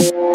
you.